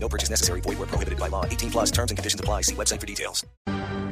No purchase necessary. Void where prohibited by law. 18 plus terms and conditions apply. See website for details.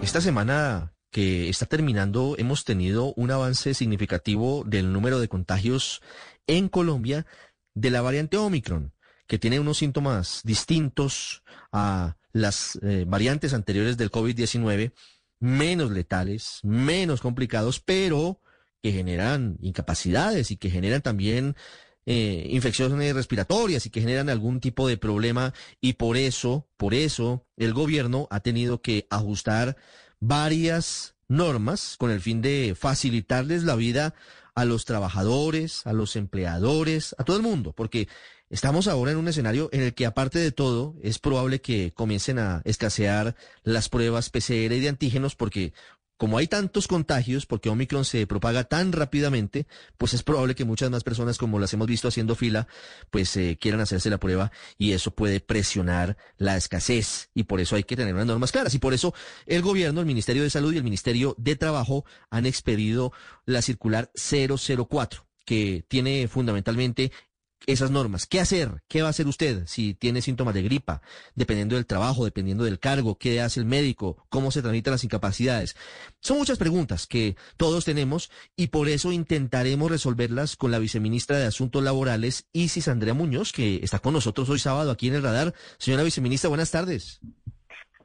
Esta semana que está terminando hemos tenido un avance significativo del número de contagios en Colombia de la variante Omicron, que tiene unos síntomas distintos a las eh, variantes anteriores del COVID-19, menos letales, menos complicados, pero que generan incapacidades y que generan también eh, infecciones respiratorias y que generan algún tipo de problema y por eso, por eso el gobierno ha tenido que ajustar varias normas con el fin de facilitarles la vida a los trabajadores, a los empleadores, a todo el mundo, porque estamos ahora en un escenario en el que aparte de todo es probable que comiencen a escasear las pruebas PCR y de antígenos porque como hay tantos contagios, porque Omicron se propaga tan rápidamente, pues es probable que muchas más personas, como las hemos visto haciendo fila, pues eh, quieran hacerse la prueba y eso puede presionar la escasez. Y por eso hay que tener unas normas claras. Y por eso el gobierno, el Ministerio de Salud y el Ministerio de Trabajo han expedido la circular 004 que tiene fundamentalmente esas normas. ¿Qué hacer? ¿Qué va a hacer usted si tiene síntomas de gripa? Dependiendo del trabajo, dependiendo del cargo, ¿qué hace el médico? ¿Cómo se transmiten las incapacidades? Son muchas preguntas que todos tenemos y por eso intentaremos resolverlas con la viceministra de Asuntos Laborales, Isis Andrea Muñoz, que está con nosotros hoy sábado aquí en el radar. Señora viceministra, buenas tardes.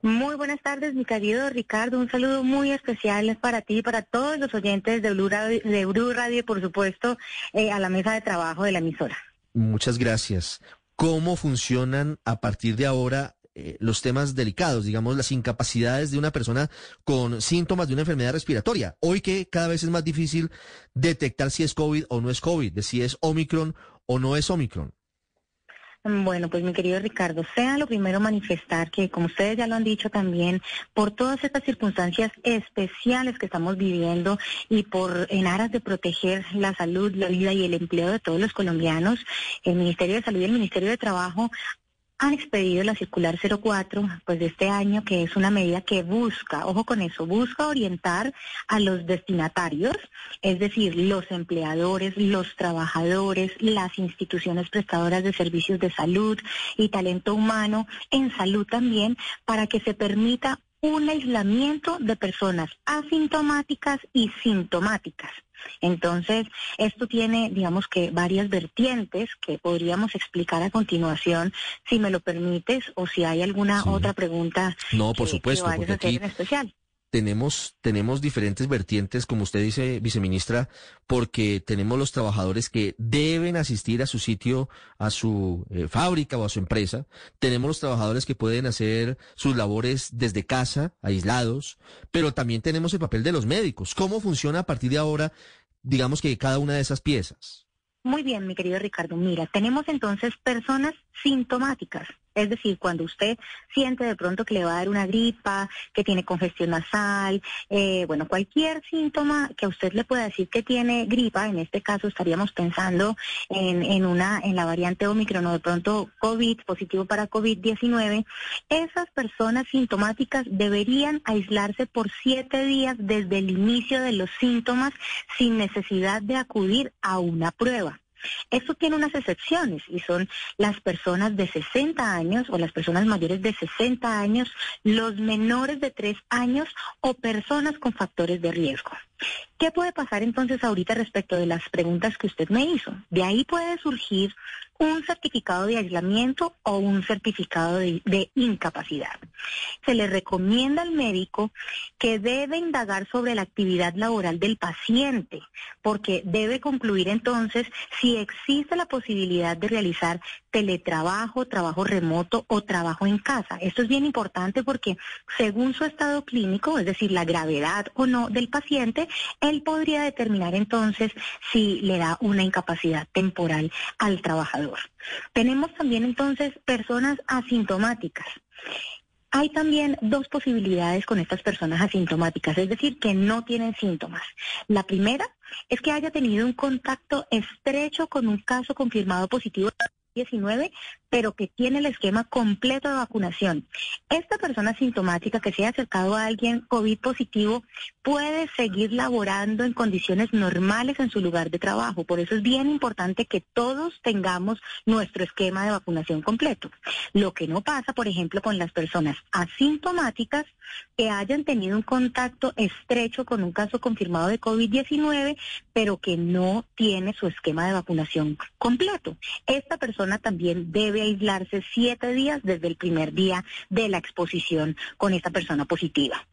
Muy buenas tardes, mi querido Ricardo. Un saludo muy especial para ti y para todos los oyentes de Blue Radio, de Blue Radio y, por supuesto, eh, a la mesa de trabajo de la emisora. Muchas gracias. ¿Cómo funcionan a partir de ahora eh, los temas delicados, digamos, las incapacidades de una persona con síntomas de una enfermedad respiratoria? Hoy que cada vez es más difícil detectar si es COVID o no es COVID, de si es Omicron o no es Omicron. Bueno, pues mi querido Ricardo, sea lo primero manifestar que, como ustedes ya lo han dicho también, por todas estas circunstancias especiales que estamos viviendo y por en aras de proteger la salud, la vida y el empleo de todos los colombianos, el Ministerio de Salud y el Ministerio de Trabajo han expedido la circular 04 pues de este año que es una medida que busca, ojo con eso, busca orientar a los destinatarios, es decir, los empleadores, los trabajadores, las instituciones prestadoras de servicios de salud y talento humano en salud también para que se permita un aislamiento de personas asintomáticas y sintomáticas. Entonces, esto tiene, digamos que, varias vertientes que podríamos explicar a continuación, si me lo permites, o si hay alguna otra pregunta. No, por que- supuesto, que porque aquí en especial. Tenemos, tenemos diferentes vertientes, como usted dice, viceministra, porque tenemos los trabajadores que deben asistir a su sitio, a su eh, fábrica o a su empresa. Tenemos los trabajadores que pueden hacer sus labores desde casa, aislados, pero también tenemos el papel de los médicos. ¿Cómo funciona a partir de ahora, digamos que cada una de esas piezas? Muy bien, mi querido Ricardo. Mira, tenemos entonces personas sintomáticas. Es decir, cuando usted siente de pronto que le va a dar una gripa, que tiene congestión nasal, eh, bueno, cualquier síntoma que a usted le pueda decir que tiene gripa, en este caso estaríamos pensando en, en una, en la variante Omicron o de pronto COVID, positivo para COVID-19, esas personas sintomáticas deberían aislarse por siete días desde el inicio de los síntomas sin necesidad de acudir a una prueba. Esto tiene unas excepciones y son las personas de 60 años o las personas mayores de 60 años, los menores de 3 años o personas con factores de riesgo. ¿Qué puede pasar entonces ahorita respecto de las preguntas que usted me hizo? De ahí puede surgir un certificado de aislamiento o un certificado de, incapacidad. Se le recomienda al médico que debe indagar sobre la actividad laboral del paciente, porque debe concluir entonces si existe la posibilidad de realizar teletrabajo, trabajo remoto o trabajo en casa. Esto es bien importante porque según su estado clínico, es decir, la gravedad o no del paciente, él podría determinar entonces si le da una incapacidad temporal al trabajador. Tenemos también entonces personas asintomáticas. Hay también dos posibilidades con estas personas asintomáticas, es decir, que no tienen síntomas. La primera es que haya tenido un contacto estrecho con un caso confirmado positivo 19, pero que tiene el esquema completo de vacunación. Esta persona sintomática que se ha acercado a alguien COVID positivo puede seguir laborando en condiciones normales en su lugar de trabajo. Por eso es bien importante que todos tengamos nuestro esquema de vacunación completo. Lo que no pasa, por ejemplo, con las personas asintomáticas que hayan tenido un contacto estrecho con un caso confirmado de COVID-19, pero que no tiene su esquema de vacunación completo. Esta persona también debe aislarse siete días desde el primer día de la exposición con esta persona positiva.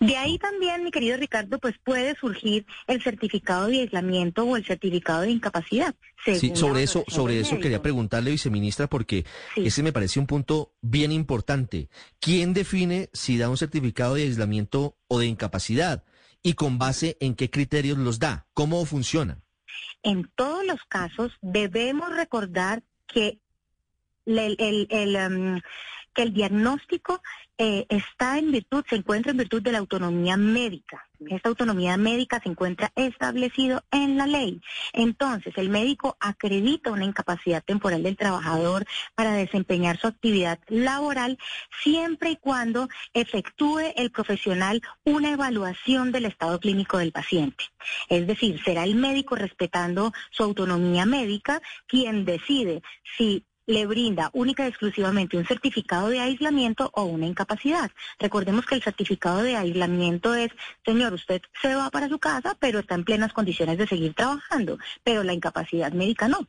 De ahí también, mi querido Ricardo, pues puede surgir el certificado de aislamiento o el certificado de incapacidad. Sí, sobre eso, sobre eso quería preguntarle, viceministra, porque ese me parece un punto bien importante. ¿Quién define si da un certificado de aislamiento o de incapacidad? ¿Y con base en qué criterios los da? ¿Cómo funciona? En todos los casos debemos recordar que el, el, em, que el diagnóstico eh, está en virtud, se encuentra en virtud de la autonomía médica. Esta autonomía médica se encuentra establecido en la ley. Entonces, el médico acredita una incapacidad temporal del trabajador para desempeñar su actividad laboral siempre y cuando efectúe el profesional una evaluación del estado clínico del paciente. Es decir, será el médico respetando su autonomía médica quien decide si le brinda única y exclusivamente un certificado de aislamiento o una incapacidad. Recordemos que el certificado de aislamiento es, señor, usted se va para su casa, pero está en plenas condiciones de seguir trabajando, pero la incapacidad médica no.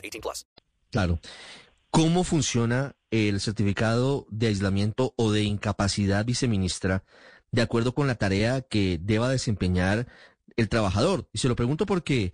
18 plus. Claro. ¿Cómo funciona el certificado de aislamiento o de incapacidad, viceministra, de acuerdo con la tarea que deba desempeñar el trabajador? Y se lo pregunto porque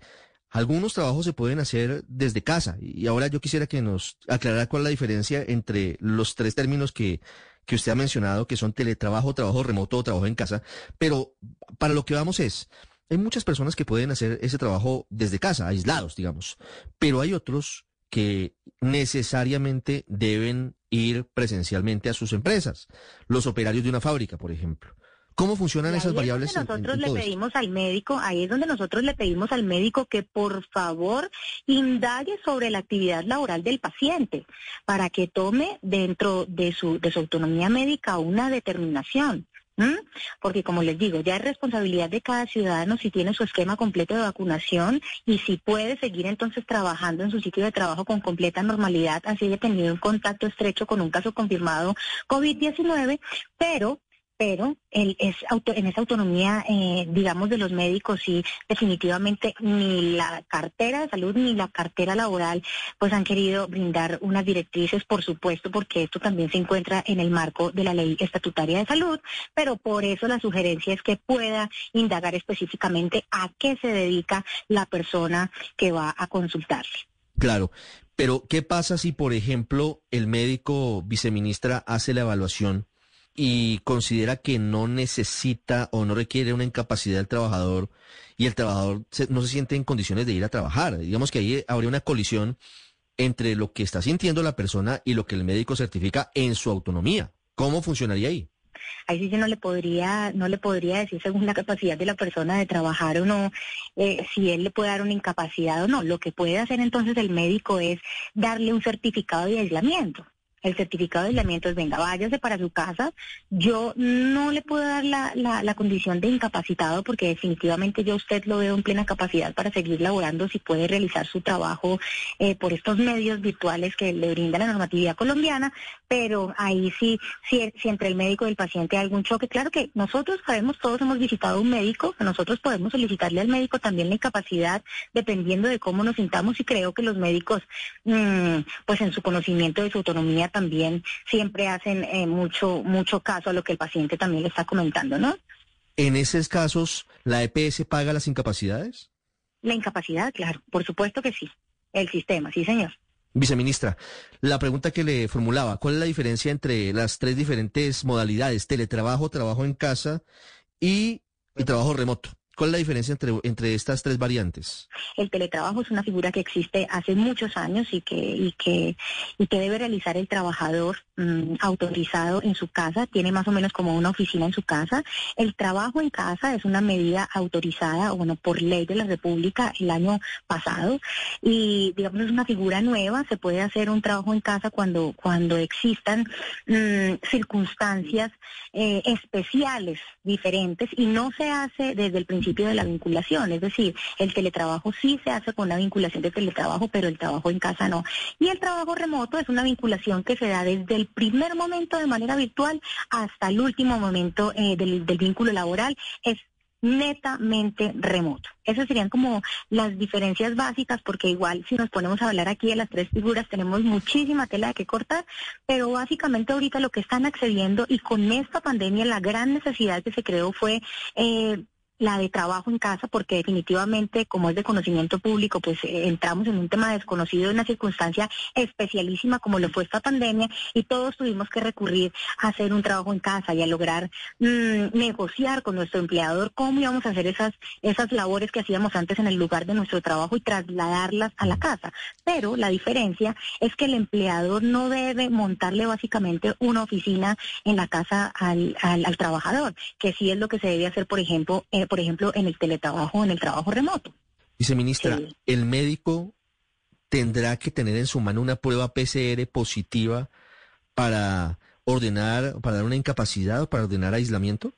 algunos trabajos se pueden hacer desde casa. Y ahora yo quisiera que nos aclarara cuál es la diferencia entre los tres términos que que usted ha mencionado, que son teletrabajo, trabajo remoto o trabajo en casa, pero para lo que vamos es, hay muchas personas que pueden hacer ese trabajo desde casa, aislados, digamos, pero hay otros que necesariamente deben ir presencialmente a sus empresas, los operarios de una fábrica, por ejemplo. ¿Cómo funcionan esas variables? nosotros le pedimos al médico, ahí es donde nosotros le pedimos al médico que por favor indague sobre la actividad laboral del paciente para que tome dentro de su, de su autonomía médica una determinación. Porque como les digo, ya es responsabilidad de cada ciudadano si tiene su esquema completo de vacunación y si puede seguir entonces trabajando en su sitio de trabajo con completa normalidad, así haya tenido un contacto estrecho con un caso confirmado COVID-19, pero pero el, es en esa autonomía, eh, digamos, de los médicos, sí, definitivamente ni la cartera de salud ni la cartera laboral, pues han querido brindar unas directrices, por supuesto, porque esto también se encuentra en el marco de la ley estatutaria de salud, pero por eso la sugerencia es que pueda indagar específicamente a qué se dedica la persona que va a consultarle. Claro, pero ¿qué pasa si, por ejemplo, el médico viceministra hace la evaluación? Y considera que no necesita o no requiere una incapacidad del trabajador y el trabajador no se siente en condiciones de ir a trabajar. Digamos que ahí habría una colisión entre lo que está sintiendo la persona y lo que el médico certifica en su autonomía. ¿Cómo funcionaría ahí? Ahí sí yo no le podría, no le podría decir según la capacidad de la persona de trabajar o no, eh, si él le puede dar una incapacidad o no. Lo que puede hacer entonces el médico es darle un certificado de aislamiento el certificado de aislamiento es, venga, váyase para su casa. Yo no le puedo dar la, la, condición de incapacitado porque definitivamente yo a usted lo veo en plena capacidad para seguir laborando si puede realizar su trabajo eh, por estos medios virtuales que le brinda la normatividad colombiana, pero ahí sí, si, entre el médico y el paciente hay algún choque, claro que nosotros sabemos, todos hemos visitado un médico, nosotros podemos solicitarle al médico también la incapacidad dependiendo de cómo nos sintamos y creo que los médicos, mm, pues en su conocimiento de su autonomía también siempre hacen eh, mucho, mucho caso a lo que el paciente también le está comentando, ¿no? En esos casos, ¿la EPS paga las incapacidades? La incapacidad, claro, por supuesto que sí. El sistema, sí, señor. Viceministra, la pregunta que le formulaba, ¿cuál es la diferencia entre las tres diferentes modalidades, teletrabajo, trabajo en casa y el trabajo remoto? ¿Cuál es la diferencia entre, entre estas tres variantes? El teletrabajo es una figura que existe hace muchos años y que, y que, y que debe realizar el trabajador mm, autorizado en su casa. Tiene más o menos como una oficina en su casa. El trabajo en casa es una medida autorizada, bueno, por ley de la República el año pasado. Y digamos es una figura nueva. Se puede hacer un trabajo en casa cuando, cuando existan mm, circunstancias eh, especiales, diferentes, y no se hace desde el principio de la vinculación, es decir, el teletrabajo sí se hace con una vinculación de teletrabajo, pero el trabajo en casa no. Y el trabajo remoto es una vinculación que se da desde el primer momento de manera virtual hasta el último momento eh, del, del vínculo laboral. Es netamente remoto. Esas serían como las diferencias básicas, porque igual si nos ponemos a hablar aquí de las tres figuras tenemos muchísima tela de que cortar, pero básicamente ahorita lo que están accediendo y con esta pandemia la gran necesidad que se creó fue eh, la de trabajo en casa, porque definitivamente, como es de conocimiento público, pues eh, entramos en un tema desconocido, en una circunstancia especialísima como lo fue esta pandemia, y todos tuvimos que recurrir a hacer un trabajo en casa y a lograr mm, negociar con nuestro empleador cómo íbamos a hacer esas, esas labores que hacíamos antes en el lugar de nuestro trabajo y trasladarlas a la casa. Pero la diferencia es que el empleador no debe montarle básicamente una oficina en la casa al, al, al trabajador, que sí es lo que se debe hacer, por ejemplo, eh, por ejemplo, en el teletrabajo o en el trabajo remoto. Viceministra, Sí. ¿el médico tendrá que tener en su mano una prueba PCR positiva para ordenar, para dar una incapacidad o para ordenar aislamiento?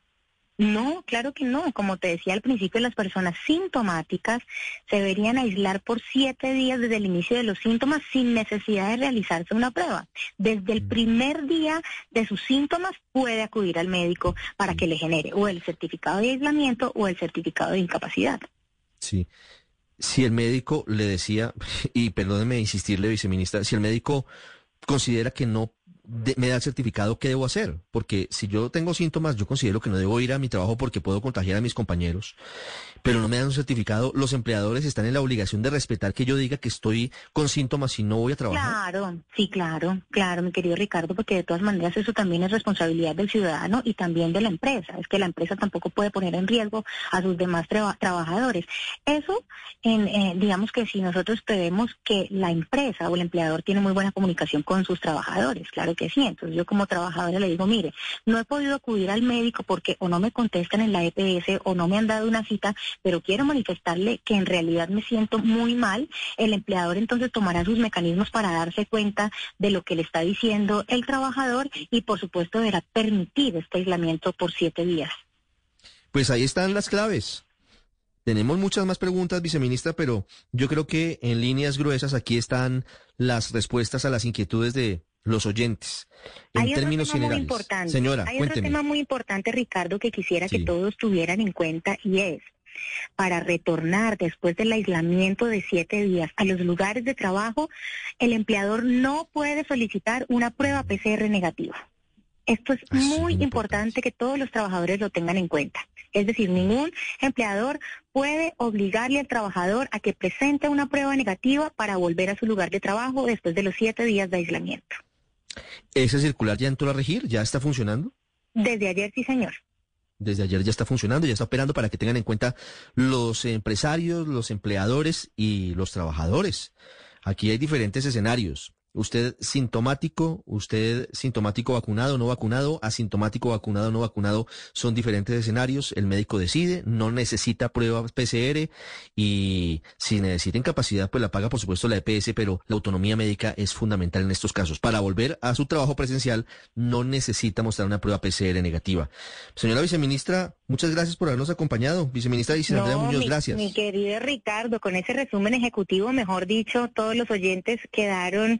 No, claro que no. Como te decía al principio, las personas sintomáticas se deberían aislar por siete días desde el inicio de los síntomas sin necesidad de realizarse una prueba. Desde el primer día de sus síntomas puede acudir al médico para que le genere o el certificado de aislamiento o el certificado de incapacidad. Sí. Si el médico le decía, y perdóneme insistirle, viceministra, si el médico considera que no de- me da el certificado, ¿qué debo hacer? Porque si yo tengo síntomas, yo considero que no debo ir a mi trabajo porque puedo contagiar a mis compañeros, pero no me dan un certificado, los empleadores están en la obligación de respetar que yo diga que estoy con síntomas y no voy a trabajar. Claro, sí, claro, claro, mi querido Ricardo, porque de todas maneras eso también es responsabilidad del ciudadano y también de la empresa. Es que la empresa tampoco puede poner en riesgo a sus demás traba- trabajadores. Eso, en, eh, digamos que si nosotros prevemos que la empresa o el empleador tiene muy buena comunicación con sus trabajadores, claro que. Entonces yo como trabajadora le digo, mire, no he podido acudir al médico porque o no me contestan en la EPS o no me han dado una cita, pero quiero manifestarle que en realidad me siento muy mal. El empleador entonces tomará sus mecanismos para darse cuenta de lo que le está diciendo el trabajador y por supuesto deberá permitir este aislamiento por siete días. Pues ahí están las claves. Tenemos muchas más preguntas, viceministra, pero yo creo que en líneas gruesas aquí están las respuestas a las inquietudes de los oyentes. En Hay otro términos tema muy generales. importante. Señora, Hay otro tema muy importante, Ricardo, que quisiera Sí. que todos tuvieran en cuenta y es para retornar después del aislamiento de siete días a los lugares de trabajo, el empleador no puede solicitar una prueba PCR negativa. Esto es Eso muy muy importante importante. que todos los trabajadores lo tengan en cuenta. Es decir, ningún empleador puede obligarle al trabajador a que presente una prueba negativa para volver a su lugar de trabajo después de los siete días de aislamiento. ¿Ese circular ya entró a regir? ¿Ya está funcionando? Desde ayer, sí, señor. Desde ayer ya está funcionando, ya está operando para que tengan en cuenta los empresarios, los empleadores y los trabajadores. Aquí hay diferentes escenarios. Usted sintomático, usted sintomático vacunado, no vacunado, asintomático vacunado, no vacunado, son diferentes escenarios. El médico decide, no necesita pruebas PCR y si necesita incapacidad, pues la paga por supuesto la EPS, pero la autonomía médica es fundamental en estos casos. Para volver a su trabajo presencial, no necesita mostrar una prueba PCR negativa. Señora viceministra, muchas gracias por habernos acompañado. Viceministra Isabel Muñoz, mi, gracias. mi querido Ricardo, con ese resumen ejecutivo, mejor dicho, todos los oyentes quedaron